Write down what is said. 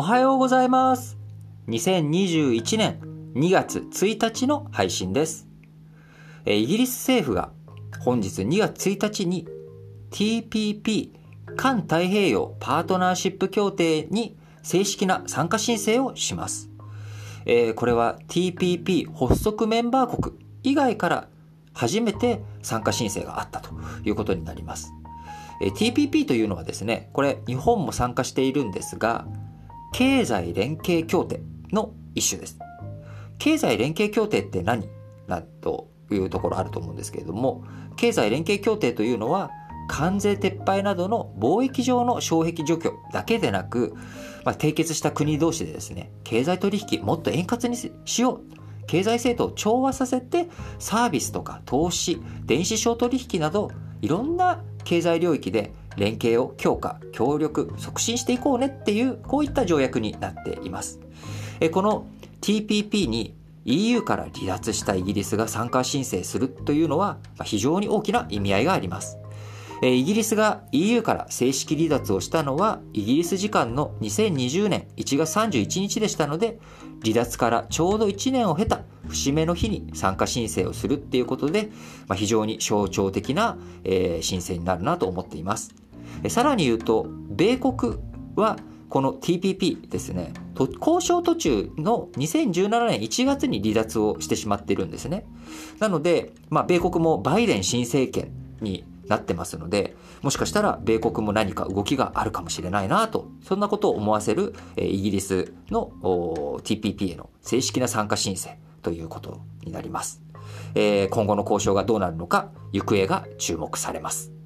おはようございます。2021年2月1日の配信です。イギリス政府が本日2月1日に TPP 環太平洋パートナーシップ協定に正式な参加申請をします。えこれは TPP 発足メンバー国以外から初めて参加申請があったということになります。え TPP というのはですね、これ日本も参加しているんですが、経済連携協定の一種です。経済連携協定って何？なというところあると思うんですけれども、経済連携協定というのは、関税撤廃などの貿易上の障壁除去だけでなく、まあ、締結した国同士でですね、経済取引もっと円滑にしよう。経済制度を調和させて、サービスとか投資、電子商取引など、いろんな経済領域で連携を強化、協力、促進していこうねっていう、こういった条約になっています。この TPP に EU から離脱したイギリスが参加申請するというのは非常に大きな意味合いがあります。イギリスが EU から正式離脱をしたのはイギリス時間の2020年1月31日でしたので離脱からちょうど1年を経た節目の日に参加申請をするっていうことで、まあ、非常に象徴的な、えー申請になるなと思っています。さらに言うと米国はこの TPP ですね。交渉途中の2017年1月に離脱をしてしまっているんですね。なので、まあ、米国もバイデン新政権になってますのでもしかしたら米国も何か動きがあるかもしれないなとそんなことを思わせる、イギリスの TPP への正式な参加申請ということになります、今後の交渉がどうなるのか行方が注目されます。